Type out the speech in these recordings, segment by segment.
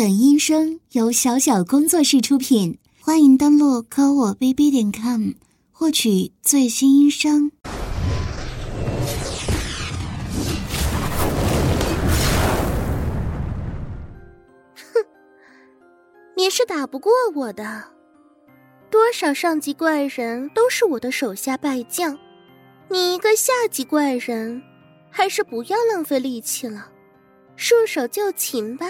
本音声由小小工作室出品，欢迎登录科我 bb 点 com 获取最新音声。哼，你是打不过我的，多少上级怪人都是我的手下败将，你一个下级怪人，还是不要浪费力气了，束手就擒吧。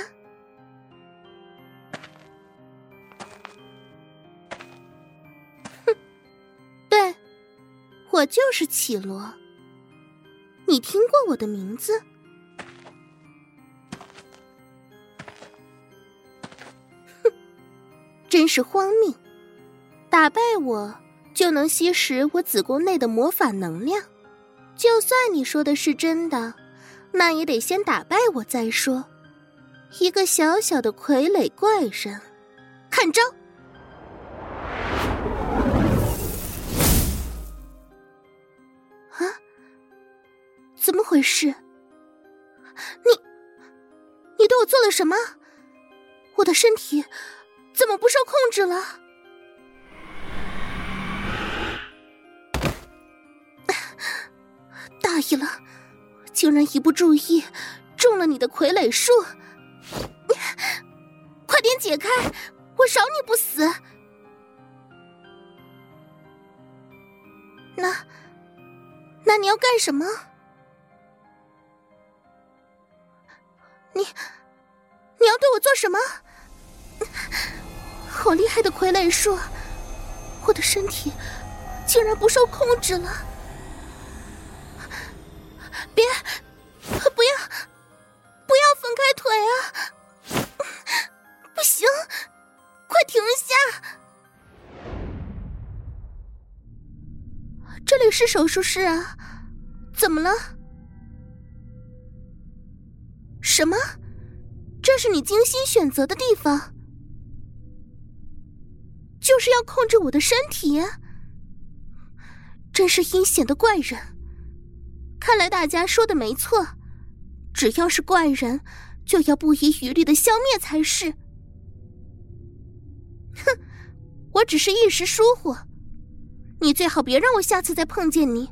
我就是绮罗，你听过我的名字？哼，真是荒谬！打败我就能吸食我子宫内的魔法能量？就算你说的是真的，那也得先打败我再说。一个小小的傀儡怪人，看招！怎么回事？你，你对我做了什么？我的身体怎么不受控制了？大意了，竟然一不注意中了你的傀儡术！快点解开，我饶你不死！那，那你要干什么？你，你要对我做什么？好厉害的傀儡术！我的身体竟然不受控制了！别，不要，不要分开腿啊！不行，快停下！这里是手术室啊，怎么了？什么？这是你精心选择的地方，就是要控制我的身体？真是阴险的怪人！看来大家说的没错，只要是怪人，就要不遗余力的消灭才是。哼，我只是一时疏忽，你最好别让我下次再碰见你，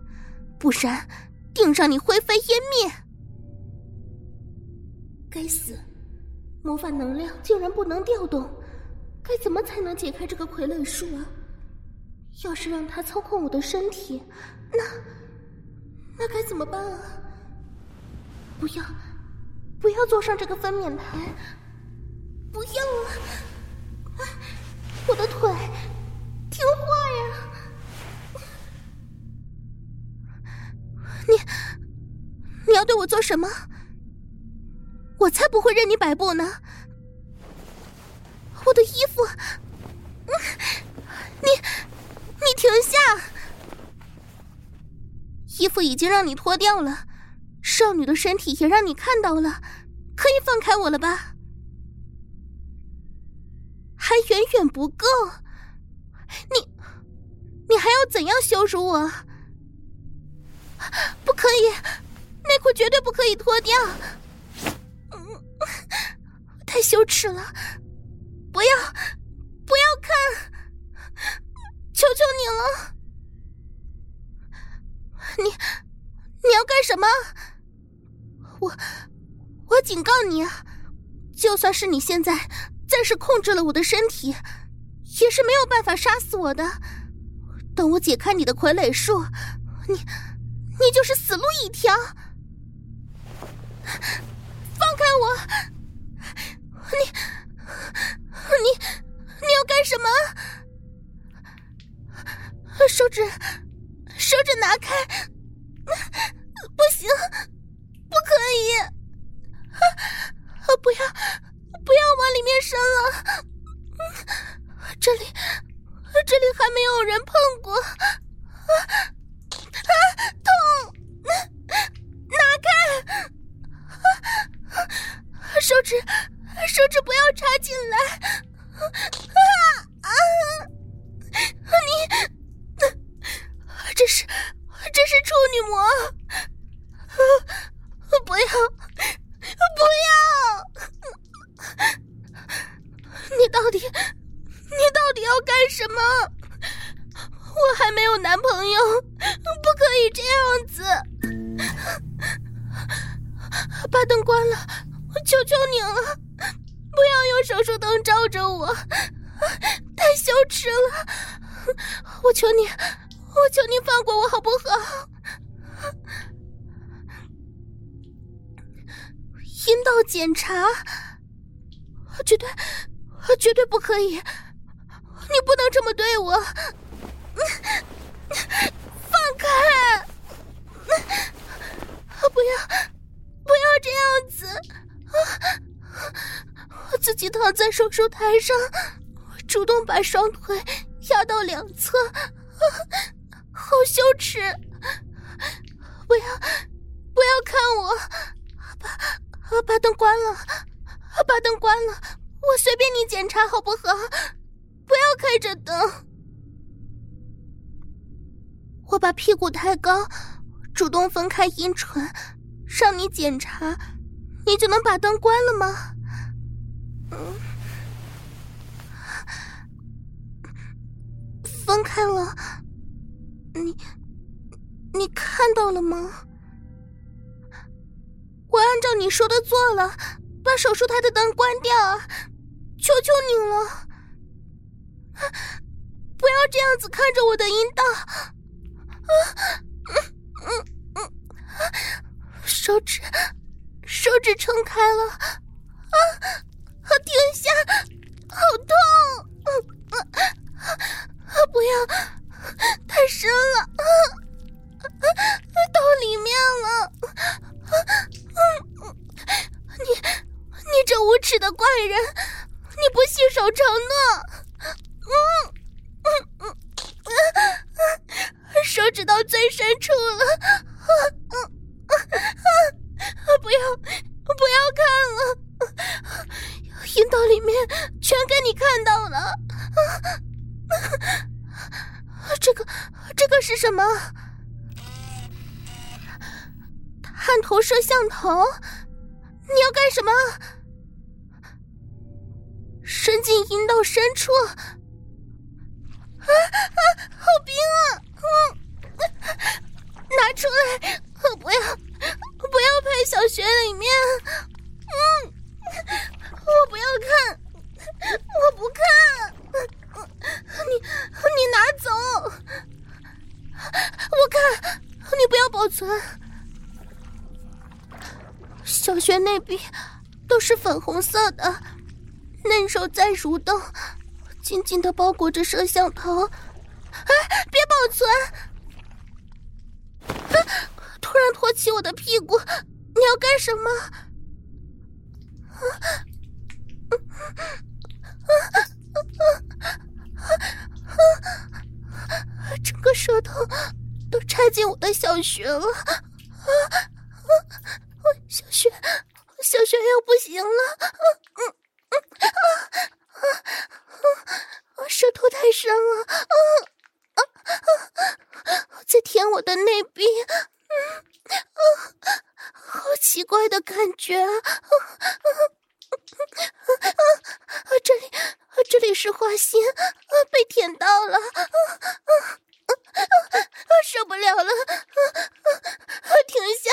不然定让你灰飞烟灭。该死，魔法能量竟然不能调动，该怎么才能解开这个傀儡术啊？要是让他操控我的身体，那那该怎么办啊？不要，不要坐上这个分娩台！不要啊！我的腿，听话呀！你，你要对我做什么？我才不会任你摆布呢！我的衣服，你，你停下！衣服已经让你脱掉了，少女的身体也让你看到了，可以放开我了吧？还远远不够，你，你还要怎样羞辱我？不可以，内裤绝对不可以脱掉！太羞耻了！不要，不要看！求求你了！你，你要干什么？我，我警告你！就算是你现在暂时控制了我的身体，也是没有办法杀死我的。等我解开你的傀儡术，你，你就是死路一条！放开我！你，你，你要干什么？手指，手指拿开！不行，不可以！不要，不要往里面伸了！这里，这里还没有人碰过。啊，痛！拿开！手指。手指不要插进来！啊啊！你，这是，这是处女膜！啊，不要，不要！你到底，你到底要干什么？我还没有男朋友，不可以这样子。把灯关了，我求求你了，不要用手术灯照着我，太羞耻了。我求你，我求你放过我好不好？阴道检查，绝对，绝对不可以！你不能这么对我！放开！不要，不要这样子！我自己躺在手术台上，主动把双腿压到两侧，好羞耻！不要，不要看我！把。把灯关了，把灯关了，我随便你检查好不好？不要开着灯。我把屁股抬高，主动分开阴唇，让你检查，你就能把灯关了吗？嗯，分开了，你你看到了吗？我按照你说的做了，把手术台的灯关掉，求求你了！不要这样子看着我的阴道，嗯嗯嗯，手指手指撑开了，啊，停下，好痛，嗯啊，不要，太深了，啊，到里面了。嗯，你你这无耻的怪人，你不信守承诺，嗯嗯嗯嗯，手指到最深处了，嗯嗯嗯，不要不要看了，阴道里面全给你看到了，啊 这个这个是什么？探头摄像头，你要干什么？伸进阴道深处，啊啊，好冰啊！嗯，拿出来，我不要，不要拍小穴里面，嗯，我不要看，我不看，你你拿走，我看，你不要保存。小穴内壁都是粉红色的，嫩手在蠕动，紧紧的包裹着摄像头。哎，别保存！突然托起我的屁股，你要干什么？啊啊啊啊！整个舌头都插进我的小穴了。啊！小雪，小雪要不行了，嗯嗯嗯啊啊啊！舌头太深了，啊啊啊！在舔我的内壁，嗯啊，好奇怪的感觉啊啊啊啊！这里，这里是花心，啊，被舔到了，啊啊！啊啊！受不了了！啊啊！停下！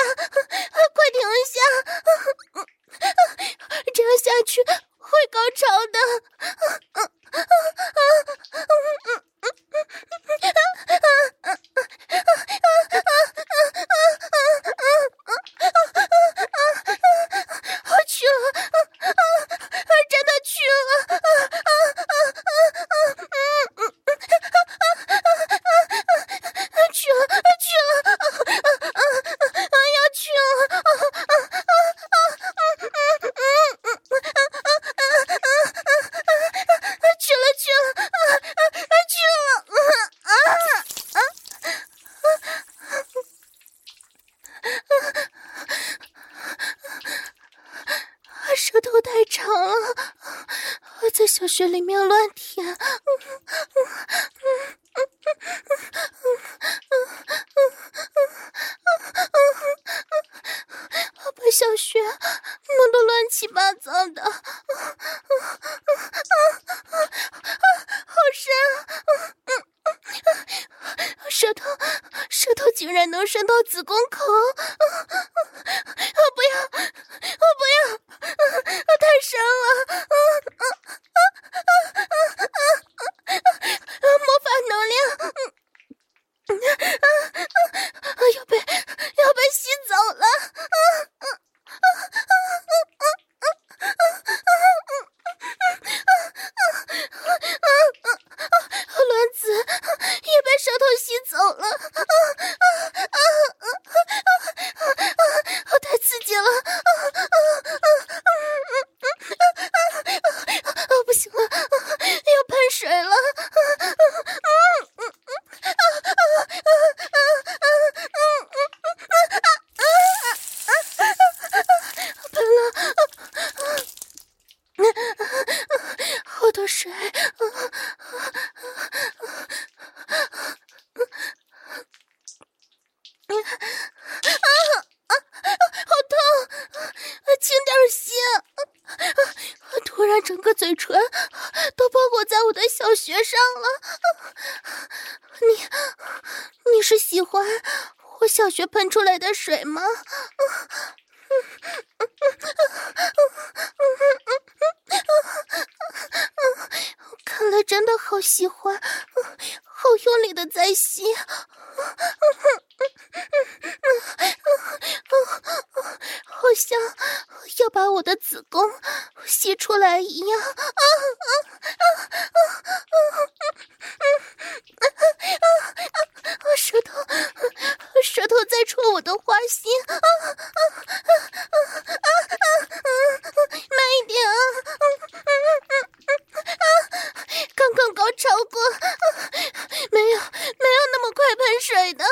小穴里面乱舔，把小雪弄得乱七八糟的，好深啊！舌头，舌头竟然能伸到子宫口！我不要，我不要！太深了！啊啊！好痛！啊，轻点心！啊啊！突然整个嘴唇都包裹在我的小穴上了，你你是喜欢我小穴喷出来的水吗？看来真的好喜欢，好用力的在吸。好像要把我的子宫吸出来一样啊啊啊啊啊啊！舌头，舌头在戳我的花心啊啊啊啊啊！慢一点啊！啊，刚刚高潮过，没有没有那么快喷水的。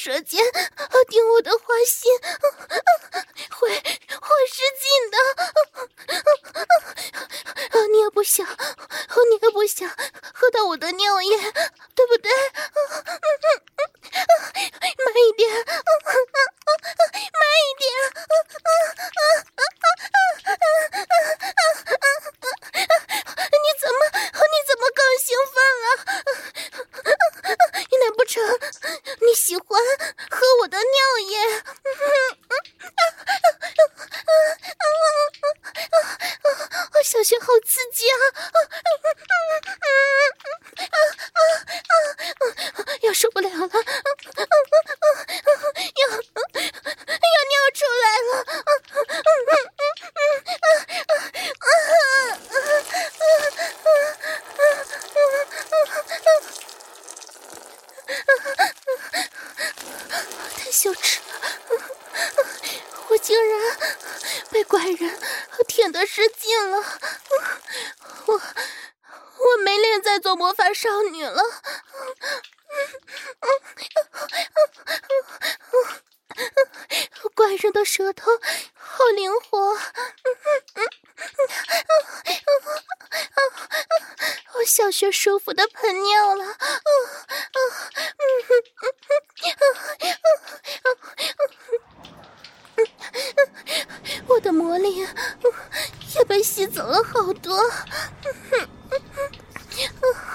少小穴舒服的喷尿了，我的魔力也被吸走了好多。天要亮了，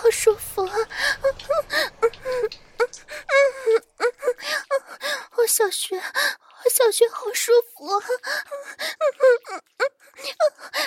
不行了，放开我！嗯嗯嗯嗯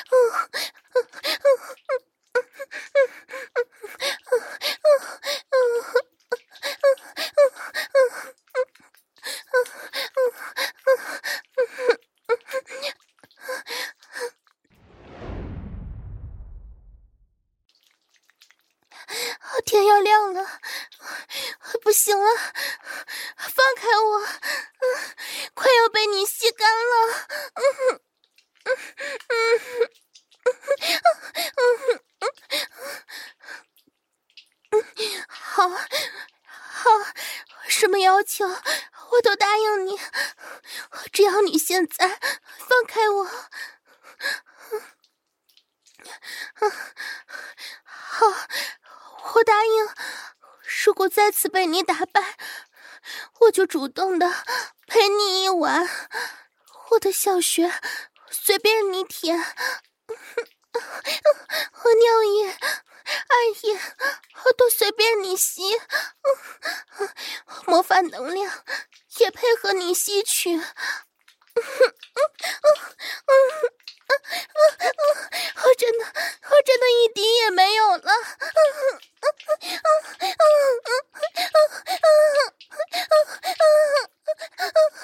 求我都答应你，只要你现在放开我。好，我答应。如果再次被你打败，我就主动的陪你一晚。我的小穴随便你舔，我尿液、二爷，我都随便你吸，魔法能量也配合你吸取，嗯嗯嗯嗯嗯嗯，我真的，我真的，一滴也没有了，嗯嗯嗯嗯嗯嗯嗯嗯嗯嗯嗯。